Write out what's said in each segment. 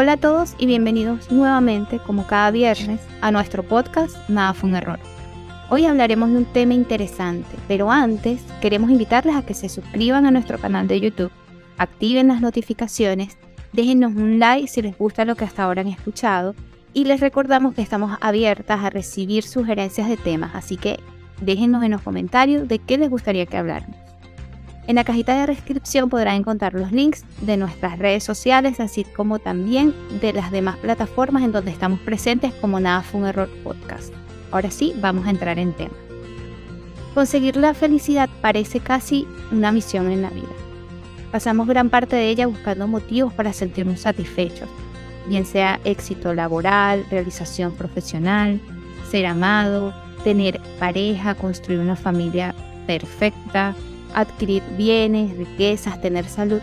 Hola a todos y bienvenidos nuevamente, como cada viernes, a nuestro podcast Nada fue un error. Hoy hablaremos de un tema interesante, pero antes queremos invitarles a que se suscriban a nuestro canal de YouTube, activen las notificaciones, déjenos un like si les gusta lo que hasta ahora han escuchado y les recordamos que estamos abiertas a recibir sugerencias de temas, así que déjenos en los comentarios de qué les gustaría que habláramos. En la cajita de descripción podrán encontrar los links de nuestras redes sociales, así como también de las demás plataformas en donde estamos presentes como Nada fue un error podcast. Ahora sí, vamos a entrar en tema. Conseguir la felicidad parece casi una misión en la vida. Pasamos gran parte de ella buscando motivos para sentirnos satisfechos, bien sea éxito laboral, realización profesional, ser amado, tener pareja, construir una familia perfecta, adquirir bienes, riquezas, tener salud.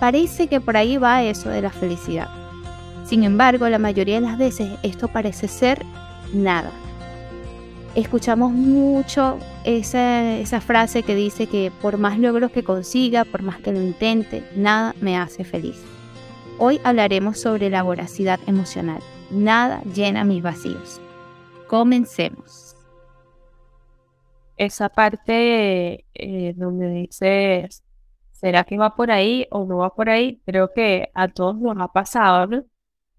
Parece que por ahí va eso de la felicidad. Sin embargo, la mayoría de las veces esto parece ser nada. Escuchamos mucho esa, frase que dice que por más logros que consiga, por más que lo intente, nada me hace feliz. Hoy hablaremos sobre la voracidad emocional. Nada llena mis vacíos. Comencemos esa parte eh, donde dices, ¿será que va por ahí o no va por ahí? Creo que a todos nos ha pasado,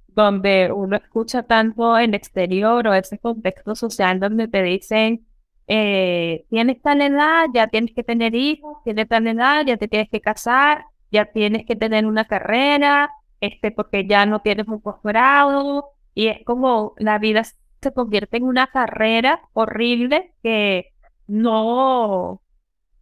Donde uno escucha tanto en exterior o ese contexto social donde te dicen, eh, tienes tal edad, ya tienes que tener hijos, tienes tal edad, ya te tienes que casar, ya tienes que tener una carrera, este, porque ya no tienes un posgrado, y es como la vida se convierte en una carrera horrible que no,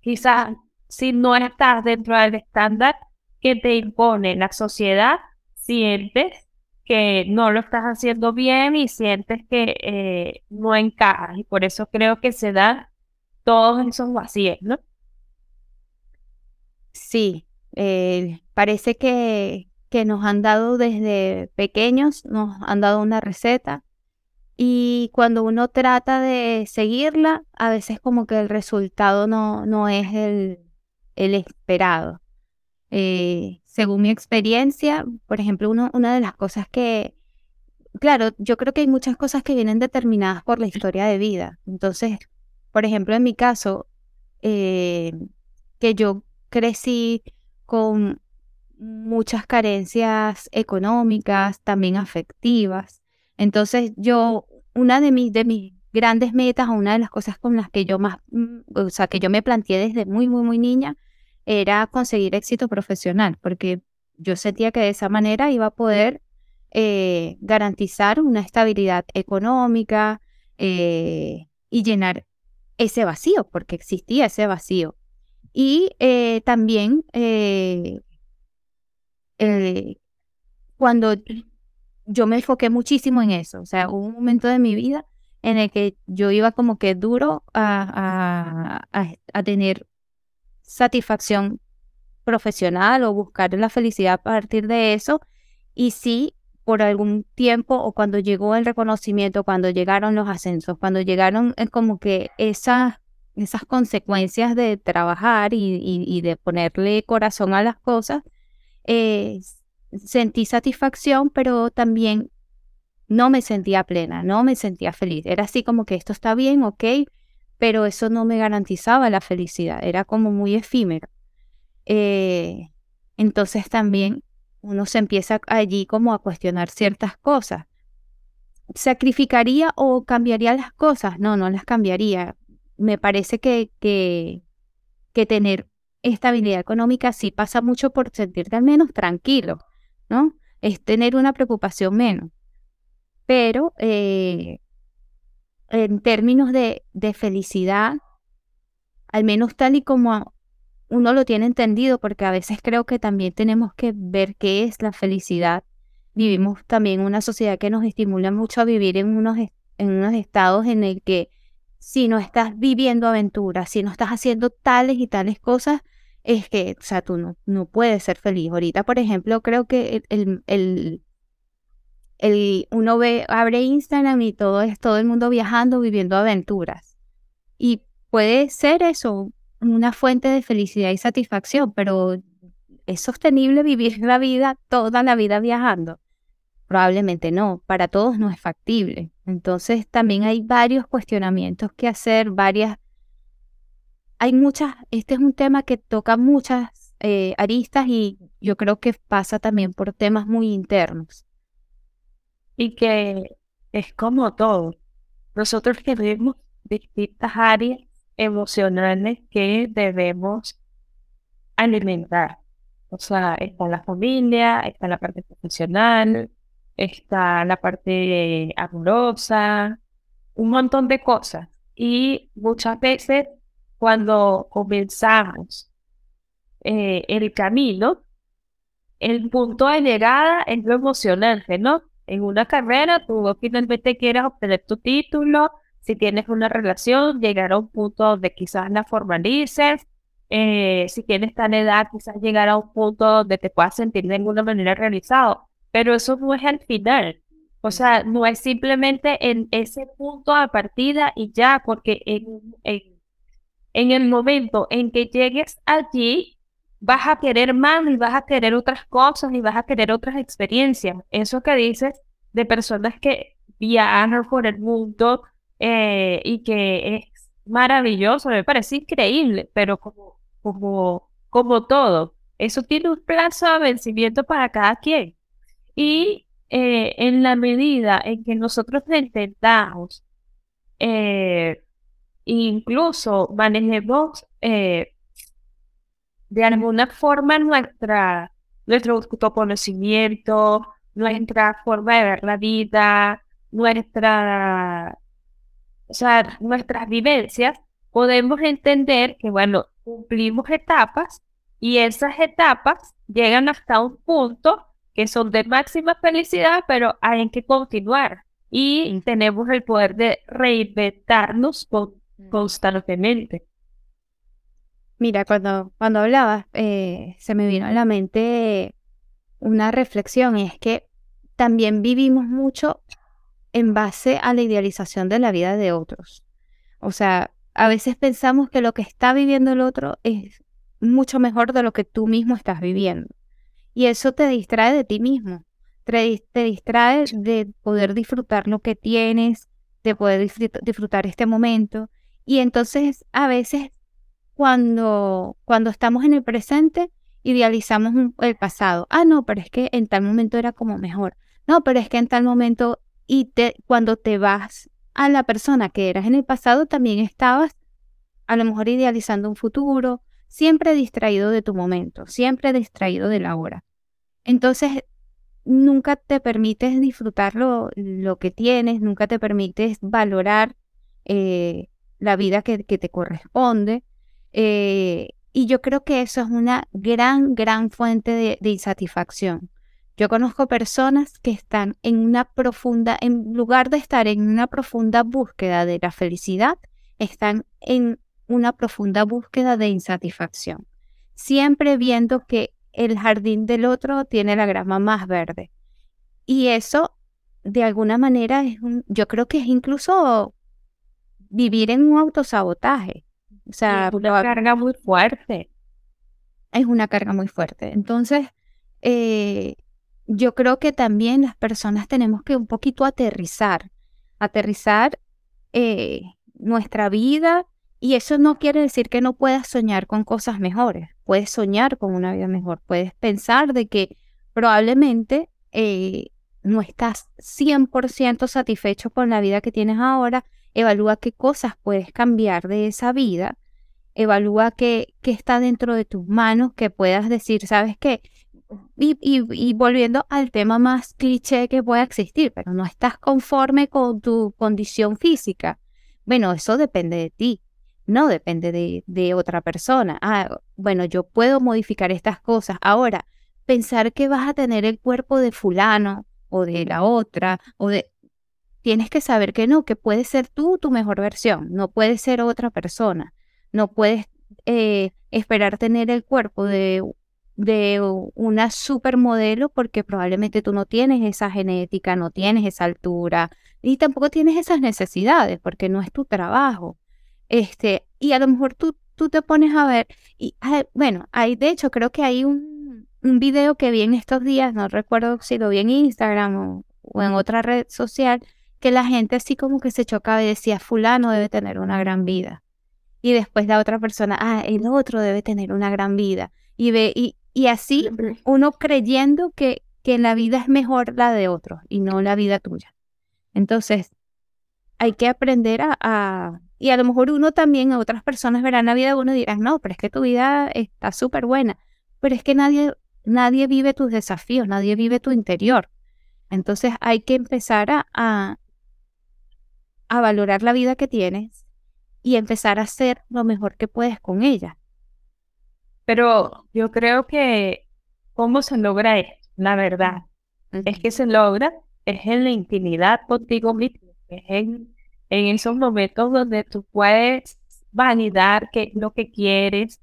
quizás si no estás dentro del estándar que te impone la sociedad, sientes que no lo estás haciendo bien y sientes que eh, no encajas. Y por eso creo que se dan todos esos vacíos, ¿no? Sí, eh, parece que, que nos han dado desde pequeños, nos han dado una receta y cuando uno trata de seguirla, a veces como que el resultado no, no es el, el esperado. Eh, según mi experiencia, por ejemplo, uno, una de las cosas que, claro, yo creo que hay muchas cosas que vienen determinadas por la historia de vida. Entonces, por ejemplo, en mi caso, eh, que yo crecí con muchas carencias económicas, también afectivas. Entonces yo, una de mis, de mis grandes metas, una de las cosas con las que yo más, mm, o sea, que yo me planteé desde muy, muy, muy niña, era conseguir éxito profesional, porque yo sentía que de esa manera iba a poder eh, garantizar una estabilidad económica eh, y llenar ese vacío, porque existía ese vacío. Y eh, también cuando yo me enfoqué muchísimo en eso. O sea, hubo un momento de mi vida en el que yo iba como que duro a, a, tener satisfacción profesional o buscar la felicidad a partir de eso. Y sí, por algún tiempo o cuando llegó el reconocimiento, cuando llegaron los ascensos, cuando llegaron eh, como que esas, esas consecuencias de trabajar y, y, de ponerle corazón a las cosas, eh, sentí satisfacción, pero también no me sentía plena, no me sentía feliz. Era así como que esto está bien, ok, pero eso no me garantizaba la felicidad, era como muy efímero. Eh, entonces también uno se empieza allí como a cuestionar ciertas cosas. ¿Sacrificaría o cambiaría las cosas? No, no las cambiaría. Me parece que, que, que tener estabilidad económica sí pasa mucho por sentirte al menos tranquilo. ¿No? Es tener una preocupación menos. Pero eh, en términos de, de felicidad, al menos tal y como uno lo tiene entendido, porque a veces creo que también tenemos que ver qué es la felicidad. Vivimos también una sociedad que nos estimula mucho a vivir en unos, en unos estados en el que si no estás viviendo aventuras, si no estás haciendo tales y tales cosas, es que, o sea, tú no, no puedes ser feliz. Ahorita, por ejemplo, creo que el, el, el, uno ve, abre Instagram y todo es todo el mundo viajando, viviendo aventuras. Y puede ser eso, una fuente de felicidad y satisfacción, pero es sostenible vivir la vida, toda la vida viajando. Probablemente no, para todos no es factible. Entonces también hay varios cuestionamientos que hacer, varias... Hay muchas, este es un tema que toca muchas eh, aristas y yo creo que pasa también por temas muy internos. Y que es como todo. Nosotros tenemos distintas áreas emocionales que debemos alimentar. O sea, está la familia, está la parte profesional, está la parte amorosa, un montón de cosas. Y muchas veces cuando comenzamos eh, el camino, el punto de llegada es lo emocionante, ¿no? En una carrera, tú finalmente quieres obtener tu título, si tienes una relación, llegar a un punto donde quizás la formalices, eh, si tienes tan edad, quizás llegar a un punto donde te puedas sentir de alguna manera realizado, pero eso no es al final. O sea, no es simplemente en ese punto de partida y ya, porque en, en el momento en que llegues allí, vas a querer más y vas a querer otras cosas y vas a querer otras experiencias. Eso que dices de personas que viajan por el mundo eh, y que es maravilloso, me parece increíble, pero como, como, como todo, eso tiene un plazo de vencimiento para cada quien. Y eh, en la medida en que nosotros intentamos, eh, incluso manejemos eh, de alguna forma nuestra, nuestro autoconocimiento, nuestra forma de ver la vida, nuestra o sea, nuestras vivencias, podemos entender que, bueno, cumplimos etapas y esas etapas llegan hasta un punto que son de máxima felicidad, pero hay que continuar y tenemos el poder de reinventarnos mm. Constantemente. Mira, cuando, cuando hablabas, eh, se me vino a la mente una reflexión, y es que también vivimos mucho en base a la idealización de la vida de otros. O sea, a veces pensamos que lo que está viviendo el otro es mucho mejor de lo que tú mismo estás viviendo. Y eso te distrae de ti mismo, te, distrae de poder disfrutar lo que tienes, de poder disfrutar este momento. Y entonces a veces cuando, cuando estamos en el presente, idealizamos el pasado. Ah, no, pero es que en tal momento era como mejor. No, pero es que en tal momento y te, cuando te vas a la persona que eras en el pasado, también estabas a lo mejor idealizando un futuro, siempre distraído de tu momento, siempre distraído de la hora. Entonces, nunca te permites disfrutar lo, que tienes, nunca te permites valorar eh, la vida que, te corresponde. Eh, y yo creo que eso es una gran, gran fuente de, de insatisfacción. Yo conozco personas que están en una profunda, en lugar de estar en una profunda búsqueda de la felicidad, están en una profunda búsqueda de insatisfacción, siempre viendo que el jardín del otro tiene la grama más verde. Y eso, de alguna manera, es un, yo creo que es incluso vivir en un autosabotaje. O sea, es una carga muy fuerte. Es una carga muy fuerte. Entonces, eh, yo creo que también las personas tenemos que un poquito aterrizar, aterrizar eh, nuestra vida y eso no quiere decir que no puedas soñar con cosas mejores, puedes soñar con una vida mejor, puedes pensar de que probablemente eh, no estás 100% satisfecho con la vida que tienes ahora, evalúa qué cosas puedes cambiar de esa vida, evalúa qué, qué está dentro de tus manos, que puedas decir, ¿sabes qué? y, volviendo al tema más cliché que pueda existir, pero no estás conforme con tu condición física. Bueno, eso depende de ti, no depende de, de otra persona. Ah, bueno, yo puedo modificar estas cosas. Ahora, pensar que vas a tener el cuerpo de fulano o de la otra o de... Tienes que saber que no, que puedes ser tú tu mejor versión, no puedes ser otra persona, no puedes eh, esperar tener el cuerpo de de una supermodelo porque probablemente tú no tienes esa genética, no tienes esa altura y tampoco tienes esas necesidades porque no es tu trabajo. Este, y a lo mejor tú, tú te pones a ver, y bueno, hay, de hecho creo que hay un, un video que vi en estos días, no recuerdo si lo vi en Instagram o en otra red social que la gente así como que se chocaba y decía, fulano debe tener una gran vida. Y después la otra persona, ah, el otro debe tener una gran vida. Y, ve, y, y así uno creyendo que, que la vida es mejor la de otro y no la vida tuya. Entonces, hay que aprender a, y a lo mejor uno también, a otras personas verán la vida de uno y dirán, no, pero es que tu vida está súper buena. Pero es que nadie, nadie vive tus desafíos, nadie vive tu interior. Entonces hay que empezar a, a valorar la vida que tienes y empezar a hacer lo mejor que puedes con ella. Pero yo creo que cómo se logra esto, la verdad, es que se logra, es en la intimidad contigo mismo, es en, en esos momentos donde tú puedes validar qué es lo que quieres,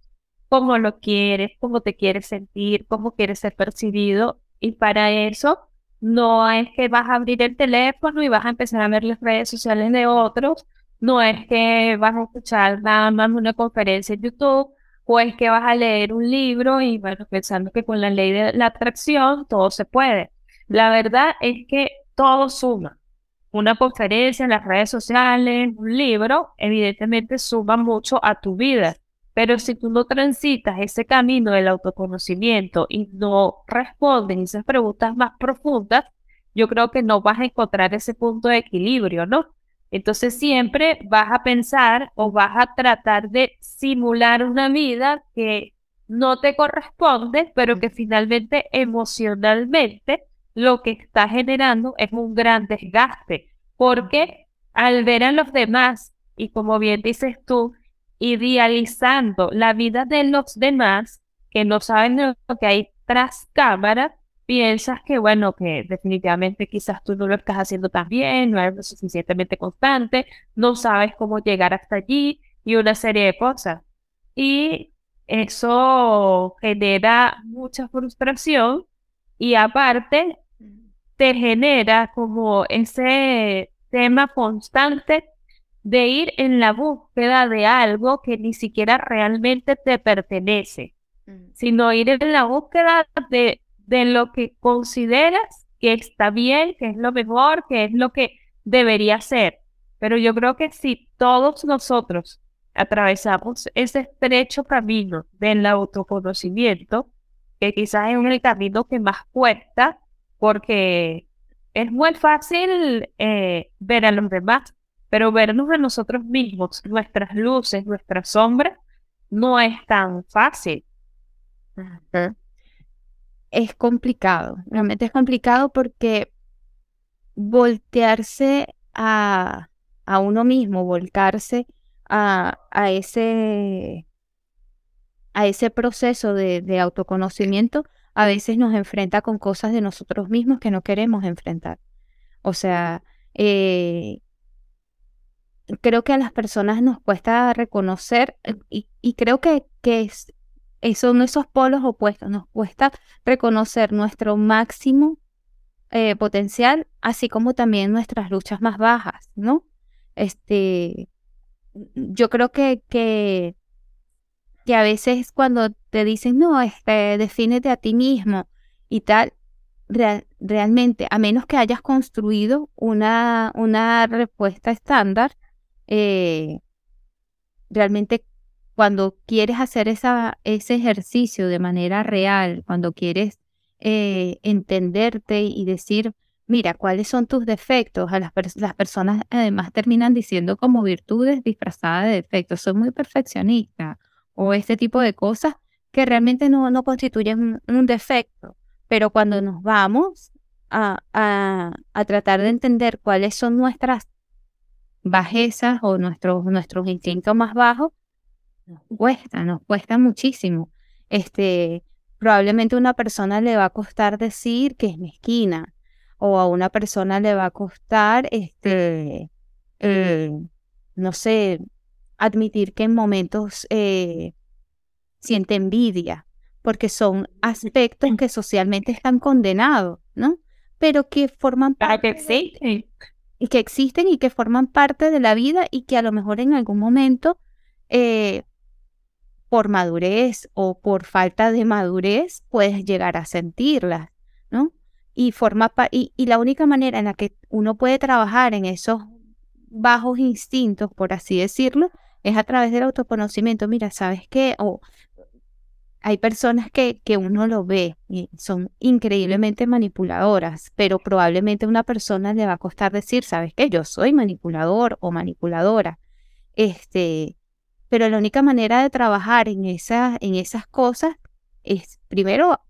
cómo lo quieres, cómo te quieres sentir, cómo quieres ser percibido. Y para eso no es que vas a abrir el teléfono y vas a empezar a ver las redes sociales de otros. No es que vas a escuchar nada más una conferencia en YouTube o es que vas a leer un libro y bueno, pensando que con la ley de la atracción todo se puede. La verdad es que todo suma. Una conferencia en las redes sociales, un libro, evidentemente suma mucho a tu vida. Pero si tú no transitas ese camino del autoconocimiento y no respondes esas preguntas más profundas, yo creo que no vas a encontrar ese punto de equilibrio, ¿no? Entonces siempre vas a pensar o vas a tratar de simular una vida que no te corresponde, pero que finalmente emocionalmente lo que está generando es un gran desgaste, porque al ver a los demás, y como bien dices tú, idealizando la vida de los demás que no saben lo que hay tras cámara, piensas que, bueno, que definitivamente quizás tú no lo estás haciendo tan bien, no eres lo suficientemente constante, no sabes cómo llegar hasta allí y una serie de cosas. Y eso genera mucha frustración y aparte te genera como ese tema constante de ir en la búsqueda de algo que ni siquiera realmente te pertenece, mm. sino ir en la búsqueda de, de lo que consideras que está bien, que es lo mejor, que es lo que debería ser. Pero yo creo que si todos nosotros atravesamos ese estrecho camino del autoconocimiento, que quizás es el camino que más cuesta, porque es muy fácil eh, ver a los demás pero vernos a nosotros mismos, nuestras luces, nuestras sombras, no es tan fácil. Es complicado, realmente es complicado porque voltearse a, a uno mismo, volcarse a, a, ese, a ese proceso de, de autoconocimiento, a veces nos enfrenta con cosas de nosotros mismos que no queremos enfrentar. O sea, eh, creo que a las personas nos cuesta reconocer eh, y, creo que, que es, son esos polos opuestos, nos cuesta reconocer nuestro máximo eh, potencial, así como también nuestras luchas más bajas, ¿no? Este, yo creo que, que, que a veces cuando te dicen, no, este, defínete a ti mismo y tal, realmente, a menos que hayas construido una, una respuesta estándar, eh, realmente cuando quieres hacer esa, ese ejercicio de manera real, cuando quieres eh, entenderte y decir, mira, cuáles son tus defectos, a las, las personas además terminan diciendo como virtudes disfrazadas de defectos, soy muy perfeccionista o este tipo de cosas que realmente no, no constituyen un, defecto, pero cuando nos vamos a, a tratar de entender cuáles son nuestras bajezas o nuestros, nuestros instintos más bajos, nos cuesta, nos cuesta muchísimo. Este, probablemente a una persona le va a costar decir que es mezquina o a una persona le va a costar, este, eh, no sé, admitir que en momentos eh, siente envidia, porque son aspectos que socialmente están condenados, ¿no? Pero que forman parte y que existen y que forman parte de la vida y que a lo mejor en algún momento, eh, por madurez o por falta de madurez, puedes llegar a sentirlas, ¿no? y forma y, y la única manera en la que uno puede trabajar en esos bajos instintos, por así decirlo, es a través del autoconocimiento. Mira, ¿sabes qué? O hay personas que, que uno lo ve y son increíblemente manipuladoras, pero probablemente a una persona le va a costar decir, ¿sabes qué? Yo soy manipulador o manipuladora. Este, pero la única manera de trabajar en, esas en esas cosas es primero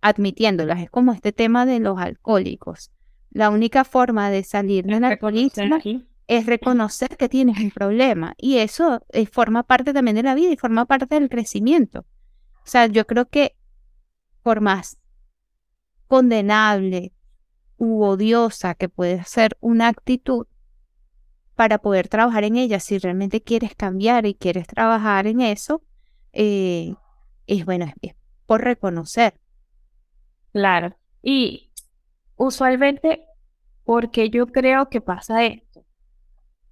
admitiéndolas. Es como este tema de los alcohólicos. La única forma de salir del alcoholismo es reconocer que tienes un problema y eso eh, forma parte también de la vida y forma parte del crecimiento. O sea, yo creo que por más condenable u odiosa que puede ser una actitud, para poder trabajar en ella, si realmente quieres cambiar y quieres trabajar en eso, eh, es bueno, es por reconocer. Claro. Y usualmente, porque yo creo que pasa esto,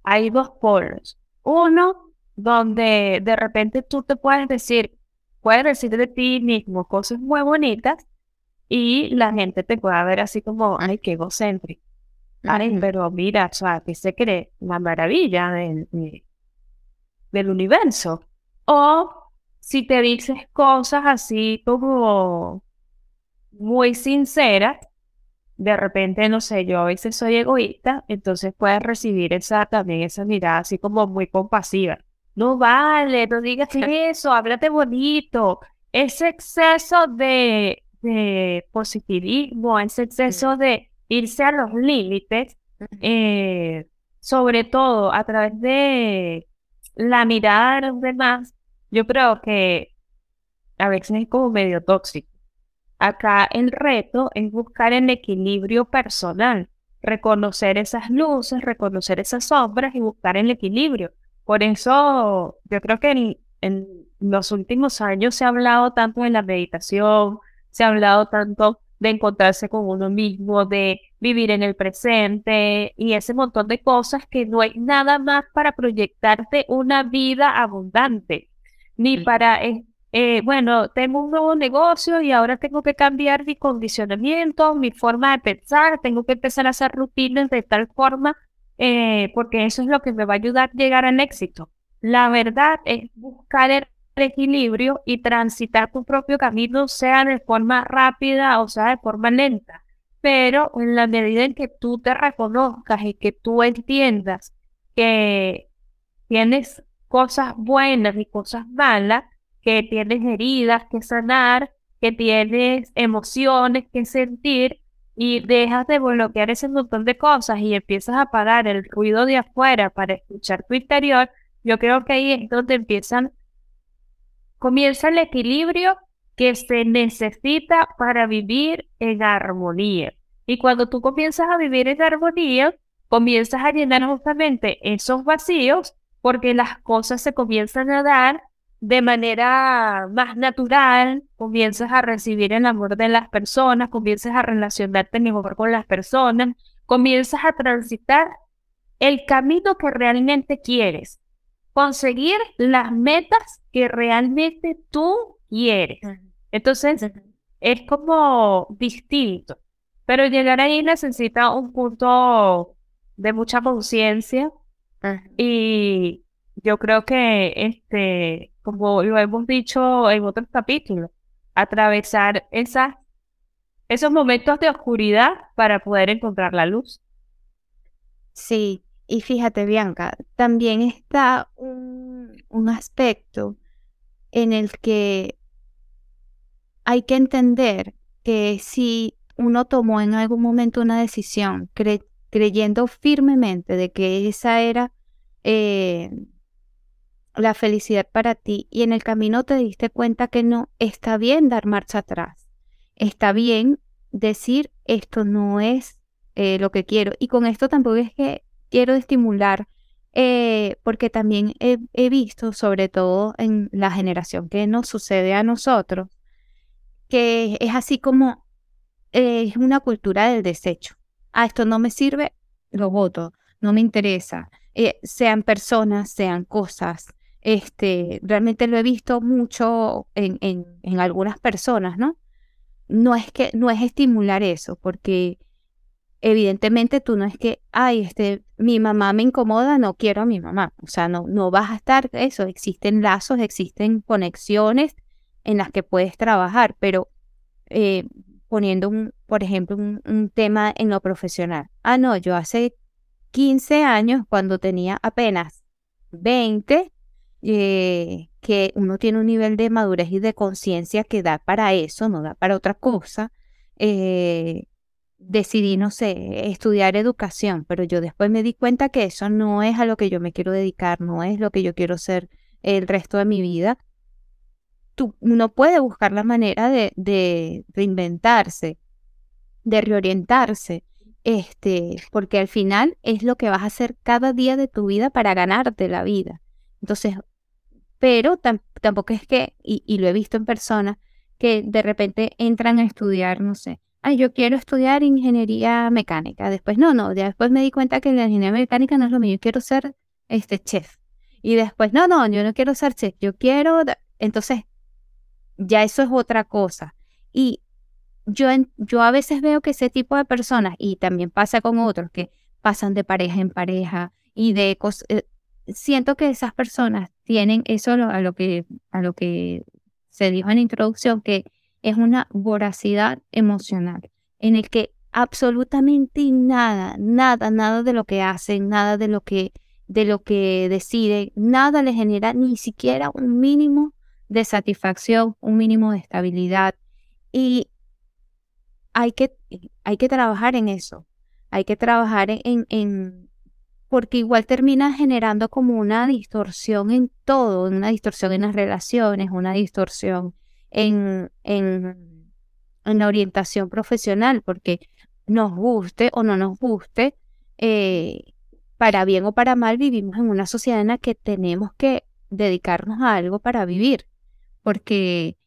hay dos polos. Uno, donde de repente tú te puedes decir, puedes decir de ti mismo cosas muy bonitas y la gente te puede ver así como, ay, qué egocéntrico. Ay, pero mira, o sea, que se cree la maravilla del, del universo. O si te dices cosas así como muy sinceras, de repente, no sé, yo a veces soy egoísta, entonces puedes recibir esa también esa mirada así como muy compasiva. No vale, no digas eso, háblate bonito. Ese exceso de, de positivismo, ese exceso de irse a los límites, eh, sobre todo a través de la mirada de los demás, yo creo que a veces es como medio tóxico. Acá el reto es buscar el equilibrio personal, reconocer esas luces, reconocer esas sombras y buscar el equilibrio. Por eso yo creo que en, en los últimos años se ha hablado tanto de la meditación, se ha hablado tanto de encontrarse con uno mismo, de vivir en el presente y ese montón de cosas que no hay nada más para proyectarte una vida abundante, ni para, eh, eh, bueno, tengo un nuevo negocio y ahora tengo que cambiar mi condicionamiento, mi forma de pensar, tengo que empezar a hacer rutinas de tal forma, eh, porque eso es lo que me va a ayudar a llegar al éxito. La verdad es buscar el equilibrio y transitar tu propio camino, sea de forma rápida o sea de forma lenta. Pero en la medida en que tú te reconozcas y que tú entiendas que tienes cosas buenas y cosas malas, que tienes heridas que sanar, que tienes emociones que sentir y dejas de bloquear ese montón de cosas y empiezas a parar el ruido de afuera para escuchar tu interior, yo creo que ahí es donde empiezan comienza el equilibrio que se necesita para vivir en armonía. Y cuando tú comienzas a vivir en armonía, comienzas a llenar justamente esos vacíos porque las cosas se comienzan a dar de manera más natural, comienzas a recibir el amor de las personas, comienzas a relacionarte mejor con las personas, comienzas a transitar el camino que realmente quieres, conseguir las metas que realmente tú quieres. Entonces, es como distinto. Pero llegar ahí necesita un punto de mucha conciencia. Y yo creo que, este, como lo hemos dicho en otros capítulos, atravesar esos momentos de oscuridad para poder encontrar la luz. Sí, y fíjate, Bianca, también está un, aspecto en el que hay que entender que si uno tomó en algún momento una decisión creyendo firmemente de que esa era eh, la felicidad para ti y en el camino te diste cuenta que no, está bien dar marcha atrás, está bien decir esto no es eh, lo que quiero y con esto tampoco es que quiero estimular, eh, porque también he, visto, sobre todo en la generación que nos sucede a nosotros, que es así como eh, es una cultura del desecho. Ah, esto no me sirve, lo voto, no me interesa. Sean personas, sean cosas. Este, realmente lo he visto mucho en, en, en algunas personas, ¿no? no es que, no es estimular eso, porque evidentemente tú no es que, ay, este, mi mamá me incomoda, no quiero a mi mamá. O sea, no, no vas a estar eso. Existen lazos, existen conexiones en las que puedes trabajar, pero eh, poniendo, un, por ejemplo, un, tema en lo profesional. Ah, no, yo hace 15 años, cuando tenía apenas 20, eh, que uno tiene un nivel de madurez y de conciencia que da para eso, no da para otra cosa. Eh, decidí, no sé, estudiar educación, pero yo después me di cuenta que eso no es a lo que yo me quiero dedicar, no es lo que yo quiero ser el resto de mi vida. Tú, uno puede buscar la manera de, de reinventarse, de reorientarse, este, porque al final es lo que vas a hacer cada día de tu vida para ganarte la vida. Entonces, pero tampoco es que, y, lo he visto en personas, que de repente entran a estudiar, no sé, ay, yo quiero estudiar ingeniería mecánica. Después, no, no, después me di cuenta que la ingeniería mecánica no es lo mío, yo quiero ser este chef. Y después, no, no, yo no quiero ser chef, yo quiero, entonces, ya eso es otra cosa. Y yo, yo a veces veo que ese tipo de personas, y también pasa con otros, que pasan de pareja en pareja y de cosas, eh, siento que esas personas tienen eso a lo que, a lo que se dijo en la introducción, que es una voracidad emocional en el que absolutamente nada, nada, nada de lo que hacen, nada de lo que, de lo que deciden, nada le genera ni siquiera un mínimo de satisfacción, un mínimo de estabilidad. Y hay que, hay que trabajar en eso. Hay que trabajar en, en, porque igual termina generando como una distorsión en todo, una distorsión en las relaciones, una distorsión en, en, la orientación profesional, porque nos guste o no nos guste, eh, para bien o para mal, vivimos en una sociedad en la que tenemos que dedicarnos a algo para vivir, porque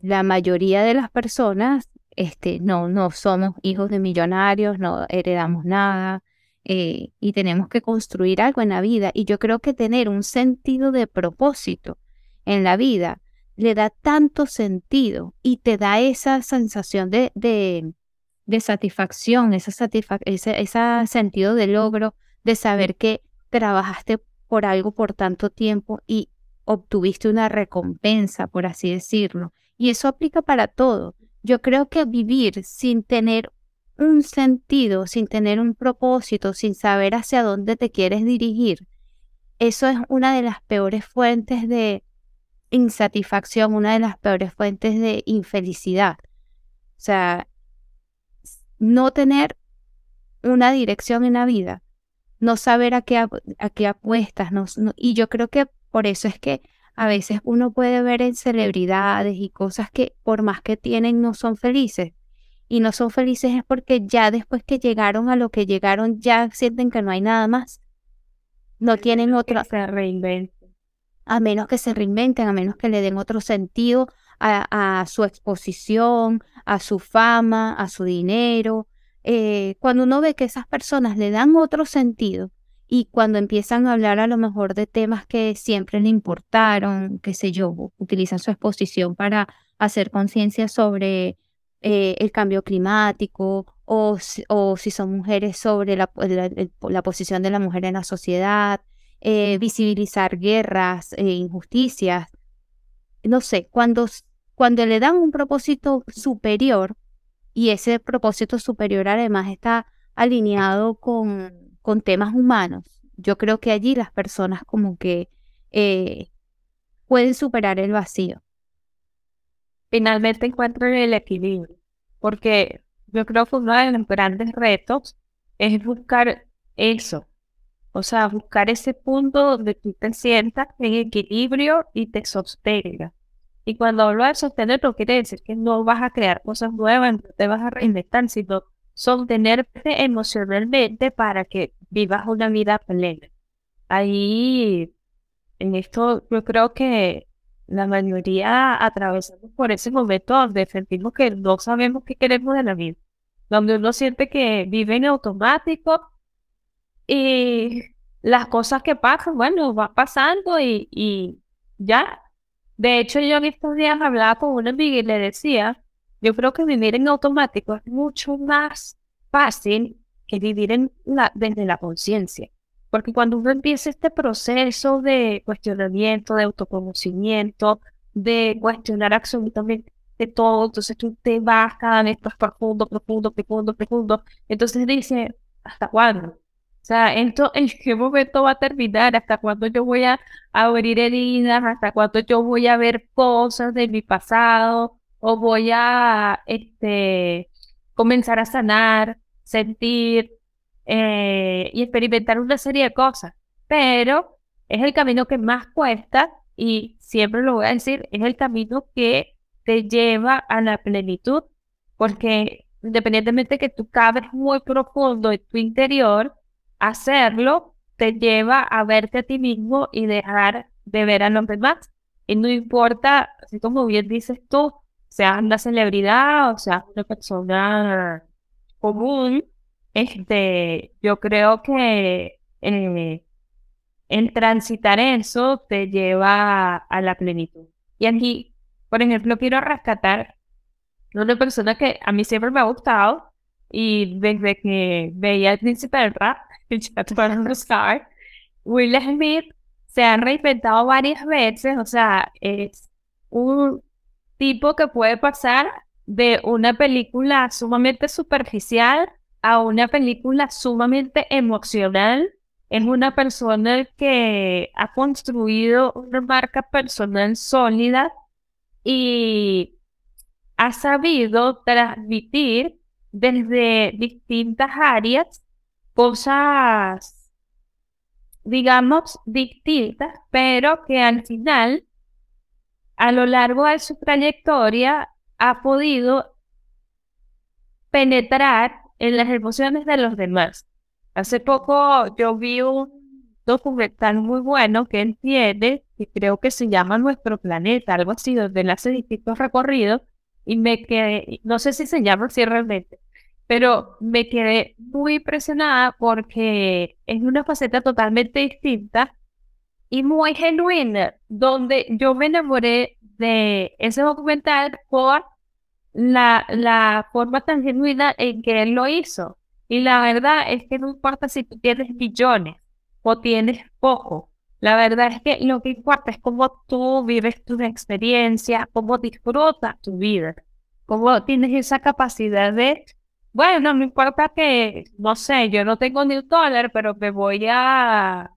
la mayoría de las personas este, no, no somos hijos de millonarios, no heredamos nada eh, y tenemos que construir algo en la vida. Y yo creo que tener un sentido de propósito en la vida le da tanto sentido y te da esa sensación de, de, satisfacción, esa ese, ese sentido de logro, de saber que trabajaste por algo por tanto tiempo y obtuviste una recompensa, por así decirlo. Y eso aplica para todo. Yo creo que vivir sin tener un sentido, sin tener un propósito, sin saber hacia dónde te quieres dirigir, eso es una de las peores fuentes de, insatisfacción, una de las peores fuentes de infelicidad. O sea, no tener una dirección en la vida, no saber a qué, a qué apuestas. y yo creo que por eso es que a veces uno puede ver en celebridades y cosas que por más que tienen no son felices. Y no son felices es porque ya después que llegaron a lo que llegaron ya sienten que no hay nada más. No tienen otra... Se a menos que se reinventen, a menos que le den otro sentido a, su exposición, a su fama, a su dinero. Eh, cuando uno ve que esas personas le dan otro sentido y cuando empiezan a hablar a lo mejor de temas que siempre le importaron, qué sé yo, utilizan su exposición para hacer conciencia sobre eh, el cambio climático o, o, si son mujeres sobre la, la, posición de la mujer en la sociedad, eh, visibilizar guerras, e injusticias. No sé, cuando, cuando le dan un propósito superior y ese propósito superior además está alineado con, con temas humanos, yo creo que allí las personas como que eh, pueden superar el vacío. Finalmente encuentran el equilibrio, porque yo creo que uno de los grandes retos es buscar eso, o sea, buscar ese punto donde tú te sientas en equilibrio y te sostenga. Y cuando hablo de sostener, no quiere decir que no vas a crear cosas nuevas, no te vas a reinventar, sino sostenerte emocionalmente para que vivas una vida plena. Ahí, en esto, yo creo que la mayoría atravesamos por ese momento donde sentimos que no sabemos qué queremos de la vida, donde uno siente que vive en automático y las cosas que pasan, bueno, va pasando y, ya. De hecho, yo en estos días hablaba con una amiga y le decía yo creo que vivir en automático es mucho más fácil que vivir en la, desde la conciencia. Porque cuando uno empieza este proceso de cuestionamiento, de autoconocimiento, de cuestionar absolutamente todo, entonces tú te vas cada vez más profundo, profundo, profundo, profundo. Entonces dice, ¿hasta cuándo? O sea, esto, ¿en qué momento va a terminar? ¿Hasta cuándo yo voy a abrir heridas? ¿Hasta cuándo yo voy a ver cosas de mi pasado? ¿O voy a este, comenzar a sanar, sentir eh, y experimentar una serie de cosas? Pero es el camino que más cuesta y siempre lo voy a decir, es el camino que te lleva a la plenitud, porque independientemente de que tú cabes muy profundo en tu interior, hacerlo te lleva a verte a ti mismo y dejar de ver a los demás. Y no importa, así como bien dices tú, seas una celebridad o seas una persona común, este, yo creo que eh, el transitar eso te lleva a la plenitud. Y aquí, por ejemplo, quiero rescatar una persona que a mí siempre me ha gustado y desde que veía el príncipe del rap, Star, Will Smith se ha reinventado varias veces, o sea, es un tipo que puede pasar de una película sumamente superficial a una película sumamente emocional. Es una persona que ha construido una marca personal sólida y ha sabido transmitir desde distintas áreas cosas, digamos, distintas, pero que al final, a lo largo de su trayectoria, ha podido penetrar en las emociones de los demás. Hace poco yo vi un documental muy bueno que él tiene, que creo que se llama Nuestro Planeta, algo así, donde él hace distintos recorridos, y me quedé, no sé si se llama así realmente, pero me quedé muy impresionada porque es una faceta totalmente distinta y muy genuina, donde yo me enamoré de ese documental por la, la forma tan genuina en que él lo hizo. Y la verdad es que no importa si tú tienes millones o tienes poco. La verdad es que lo que importa es cómo tú vives tu experiencia, cómo disfrutas tu vida, cómo tienes esa capacidad de, bueno, no importa que, no sé, yo no tengo ni un dólar, pero me voy a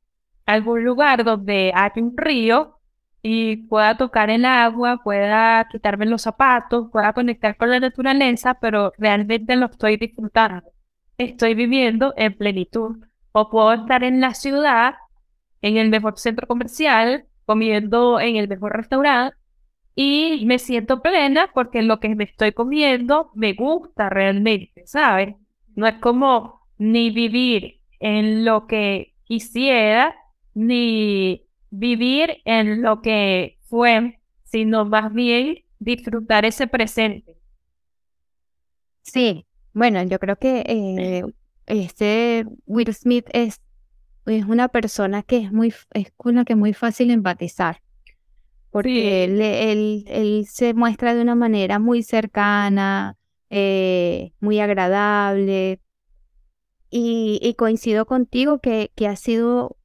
algún lugar donde hay un río y pueda tocar el agua, pueda quitarme los zapatos, pueda conectar con la naturaleza, pero realmente lo estoy disfrutando estoy viviendo en plenitud. O puedo estar en la ciudad, en el mejor centro comercial, comiendo en el mejor restaurante y me siento plena porque lo que me estoy comiendo me gusta realmente, ¿sabes? No es como ni vivir en lo que quisiera, ni vivir en lo que fue, sino más bien disfrutar ese presente. Sí, bueno, yo creo que eh, este Will Smith es, es una persona que es muy, es con la que es muy fácil empatizar, porque él, él, se muestra de una manera muy cercana, eh, muy agradable, y, coincido contigo que, que ha sido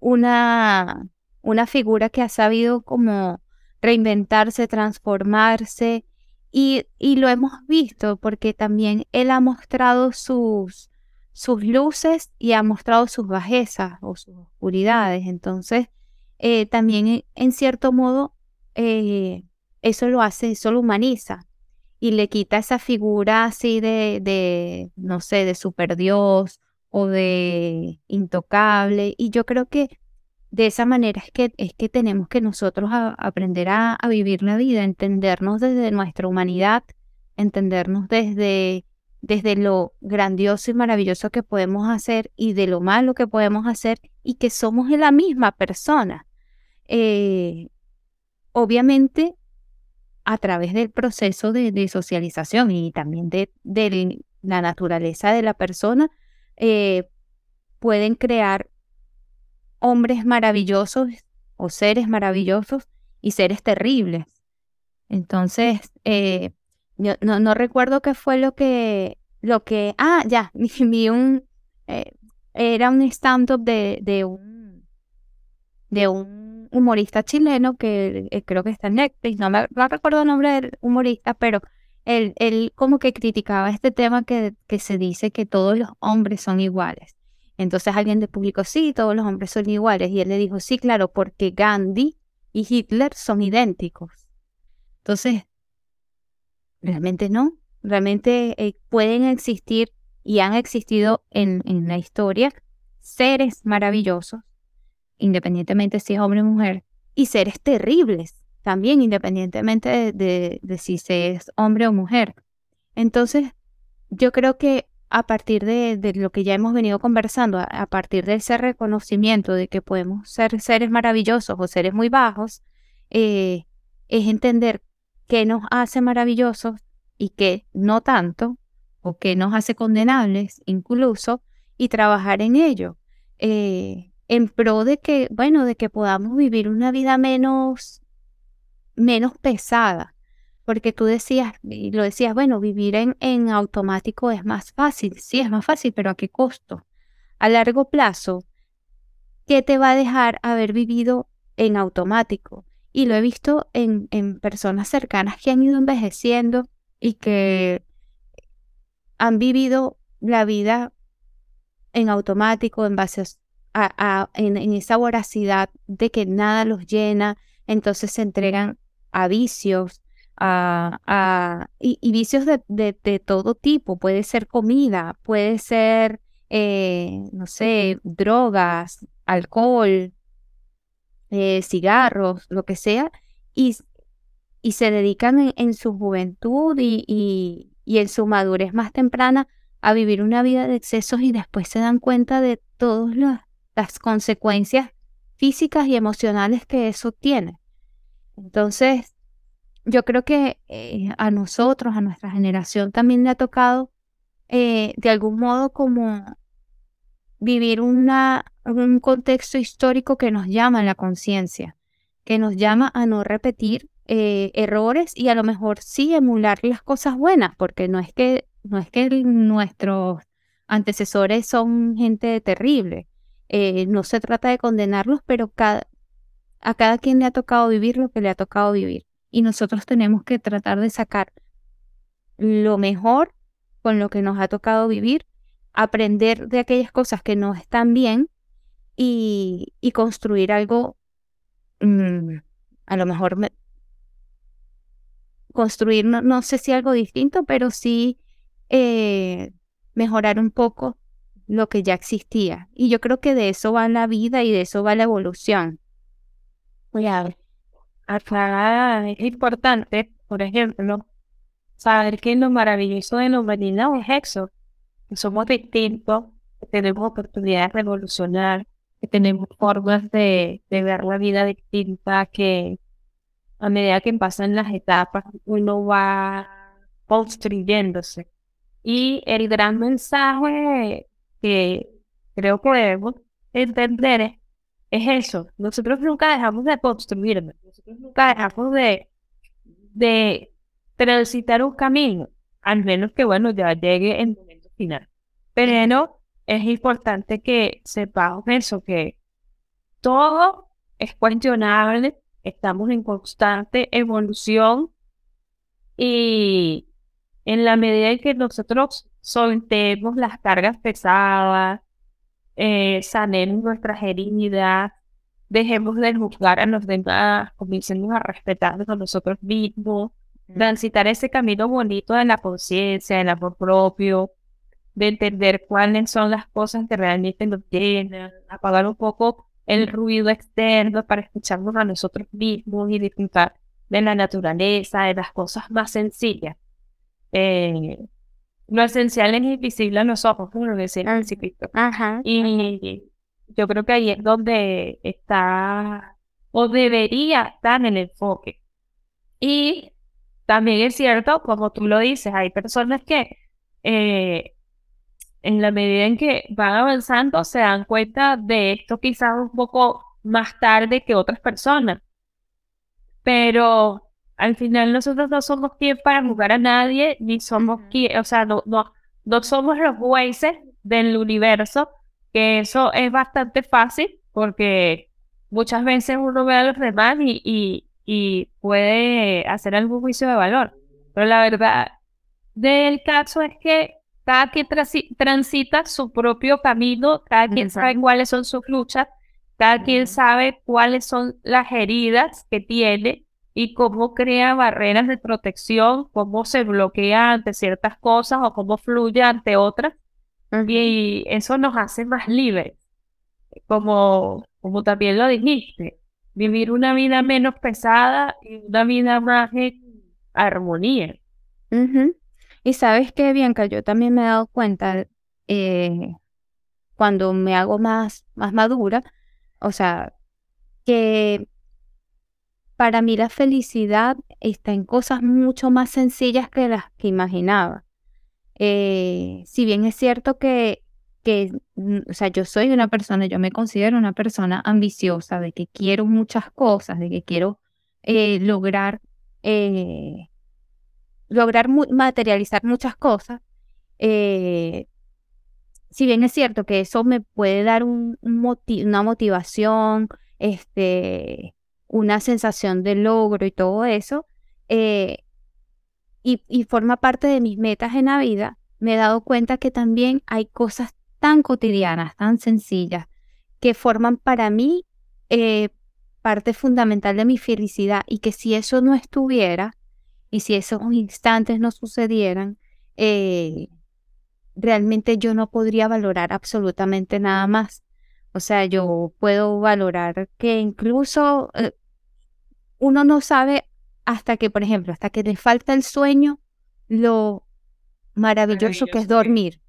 una, una figura que ha sabido como reinventarse, transformarse y, lo hemos visto porque también Él ha mostrado sus, sus luces y ha mostrado sus bajezas o sus oscuridades. Entonces, eh, también en cierto modo, eh, eso lo hace, eso lo humaniza y le quita esa figura así de, de, no sé, de super Dios o de intocable. Y yo creo que de esa manera es que, es que tenemos que nosotros aprender a, vivir la vida, entendernos desde nuestra humanidad, entendernos desde, desde lo grandioso y maravilloso que podemos hacer y de lo malo que podemos hacer y que somos la misma persona. Eh, obviamente, a través del proceso de, socialización y también de, la naturaleza de la persona, eh, pueden crear hombres maravillosos o seres maravillosos y seres terribles. Entonces, eh, yo no, no recuerdo qué fue lo que, lo que, ah, ya, vi un, eh, era un stand-up de, de, un, de un humorista chileno que creo que está en Netflix, no me no recuerdo el nombre del humorista, pero él, él como que criticaba este tema que, que se dice que todos los hombres son iguales. Entonces alguien de público, sí, todos los hombres son iguales. Y él le dijo, sí, claro, porque Gandhi y Hitler son idénticos. Entonces, realmente no. Realmente eh, pueden existir y han existido en, en, la historia seres maravillosos, independientemente si es hombre o mujer, y seres terribles también, independientemente de, de, si se es hombre o mujer. Entonces, yo creo que a partir de, de, lo que ya hemos venido conversando, a, partir de ese reconocimiento de que podemos ser seres maravillosos o seres muy bajos, eh, es entender qué nos hace maravillosos y qué no tanto, o qué nos hace condenables incluso, y trabajar en ello. Eh, en pro de que, bueno, de que podamos vivir una vida menos menos pesada, porque tú decías, y lo decías, bueno, vivir en, en automático es más fácil, sí, es más fácil, pero ¿a qué costo? A largo plazo, ¿qué te va a dejar haber vivido en automático? Y lo he visto en, en personas cercanas que han ido envejeciendo y que han vivido la vida en automático, en base a, en, esa voracidad de que nada los llena, entonces se entregan a vicios, a, y, vicios de, todo tipo. Puede ser comida, puede ser, eh, no sé, drogas, alcohol, eh, cigarros, lo que sea, y, y se dedican en, su juventud y, y, y en su madurez más temprana a vivir una vida de excesos y después se dan cuenta de todas las consecuencias físicas y emocionales que eso tiene. Entonces, yo creo que eh, a nosotros, a nuestra generación, también le ha tocado eh, de algún modo como vivir una, un contexto histórico que nos llama a la conciencia, que nos llama a no repetir eh, errores y a lo mejor sí emular las cosas buenas, porque no es que, no es que nuestros antecesores son gente terrible. no se trata de condenarlos, pero cada, a cada quien le ha tocado vivir lo que le ha tocado vivir. Y nosotros tenemos que tratar de sacar lo mejor con lo que nos ha tocado vivir, aprender de aquellas cosas que no están bien y, construir algo, mm, a lo mejor construir, no, sé si algo distinto, pero sí eh, mejorar un poco lo que ya existía. Y yo creo que de eso va la vida y de eso va la evolución. Cuidado. Acá es importante, por ejemplo, saber que lo maravilloso de la humanidad es eso, que somos distintos, que tenemos oportunidades de evolucionar, que tenemos formas de, de ver la vida distinta, que a medida que pasan las etapas uno va construyéndose. Y el gran mensaje que creo que debemos entender es es eso. Nosotros nunca dejamos de construirnos, nosotros nunca dejamos de, de transitar un camino, al menos que, bueno, ya llegue el momento final. Pero es importante que sepamos eso, que todo es cuestionable, estamos en constante evolución y en la medida en que nosotros soltemos las cargas pesadas, eh, sanemos nuestras heridas, dejemos de juzgar a los demás, comencemos a respetarnos a nosotros mismos, transitar ese camino bonito de la conciencia, del amor propio, de entender cuáles son las cosas que realmente nos llenan, apagar un poco el ruido externo para escucharnos a nosotros mismos y disfrutar de la naturaleza, de las cosas más sencillas. Eh, lo esencial es invisible a los ojos, como lo decía el Ajá. Y yo creo que ahí es donde está o debería estar en el enfoque. Y también es cierto, como tú lo dices, hay personas que eh, en la medida en que van avanzando se dan cuenta de esto quizás un poco más tarde que otras personas. Pero al final nosotros no somos quien para jugar a nadie, ni somos quien, o sea, no, no, no somos los jueces del universo, que eso es bastante fácil porque muchas veces uno ve a los demás y, y, y puede hacer algún juicio de valor. Pero la verdad del caso es que cada quien transita su propio camino, cada quien sabe cuáles son sus luchas, cada quien sabe cuáles son las heridas que tiene y cómo crea barreras de protección, cómo se bloquea ante ciertas cosas o cómo fluye ante otras. Y eso nos hace más libres, como, como también lo dijiste, vivir una vida menos pesada y una vida más en armonía. Y sabes que, Bianca, yo también me he dado cuenta eh, cuando me hago más, más madura, o sea, que para mí la felicidad está en cosas mucho más sencillas que las que imaginaba. Eh, si bien es cierto que, mm, o sea, yo soy una persona, yo me considero una persona ambiciosa, de que quiero muchas cosas, de que quiero eh, lograr, eh, lograr materializar muchas cosas. si bien es cierto que eso me puede dar un, una motivación, este, una sensación de logro y todo eso, eh, y, forma parte de mis metas en la vida, me he dado cuenta que también hay cosas tan cotidianas, tan sencillas, que forman para mí eh, parte fundamental de mi felicidad y que si eso no estuviera y si esos instantes no sucedieran, eh, realmente yo no podría valorar absolutamente nada más. O sea, yo puedo valorar que incluso uno no sabe hasta que, por ejemplo, hasta que le falta el sueño, lo maravilloso, que es dormir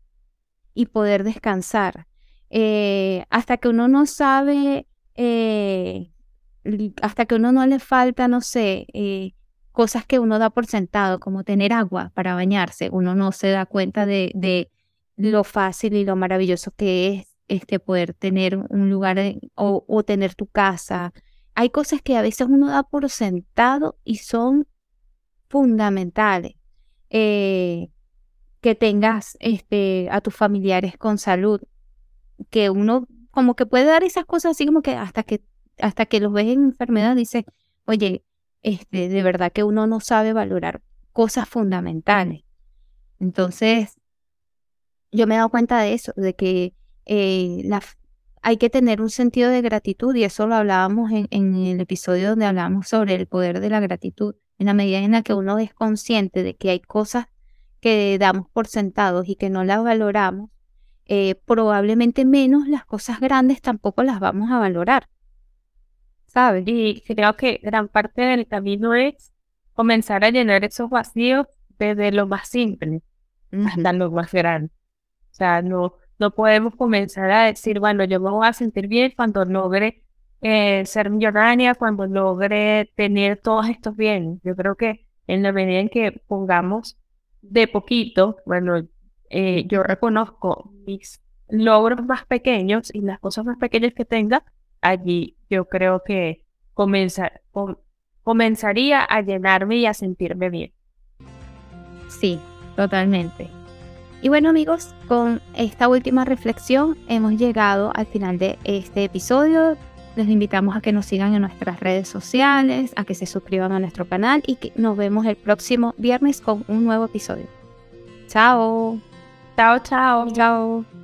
y poder descansar. Eh, hasta que uno no sabe, eh, hasta que uno no le falta, no sé, eh, cosas que uno da por sentado, como tener agua para bañarse, uno no se da cuenta de, de lo fácil y lo maravilloso que es este poder tener un lugar o, o, tener tu casa, hay cosas que a veces uno da por sentado y son fundamentales. Eh, que tengas este, a tus familiares con salud, que uno como que puede dar esas cosas así como que hasta que hasta que los ves en enfermedad dice, oye, este, de verdad que uno no sabe valorar cosas fundamentales. Entonces, yo me he dado cuenta de eso, de que eh, la, hay que tener un sentido de gratitud y eso lo hablábamos en, el episodio donde hablamos sobre el poder de la gratitud. En la medida en la que uno es consciente de que hay cosas que damos por sentados y que no las valoramos, eh, probablemente menos las cosas grandes tampoco las vamos a valorar. ¿Sabes? Y creo que gran parte del camino es comenzar a llenar esos vacíos desde lo más simple hasta lo más grande. O sea, no, no podemos comenzar a decir, bueno, yo me voy a sentir bien cuando logre eh, ser millonaria, cuando logre tener todos estos bienes. Yo creo que en la medida en que pongamos de poquito, bueno, eh, yo reconozco mis logros más pequeños y las cosas más pequeñas que tenga, allí yo creo que comenzaría a llenarme y a sentirme bien. Sí, totalmente. Y bueno amigos, con esta última reflexión hemos llegado al final de este episodio. Les invitamos a que nos sigan en nuestras redes sociales, a que se suscriban a nuestro canal y que nos vemos el próximo viernes con un nuevo episodio. Chao. Chao, chao. Chao.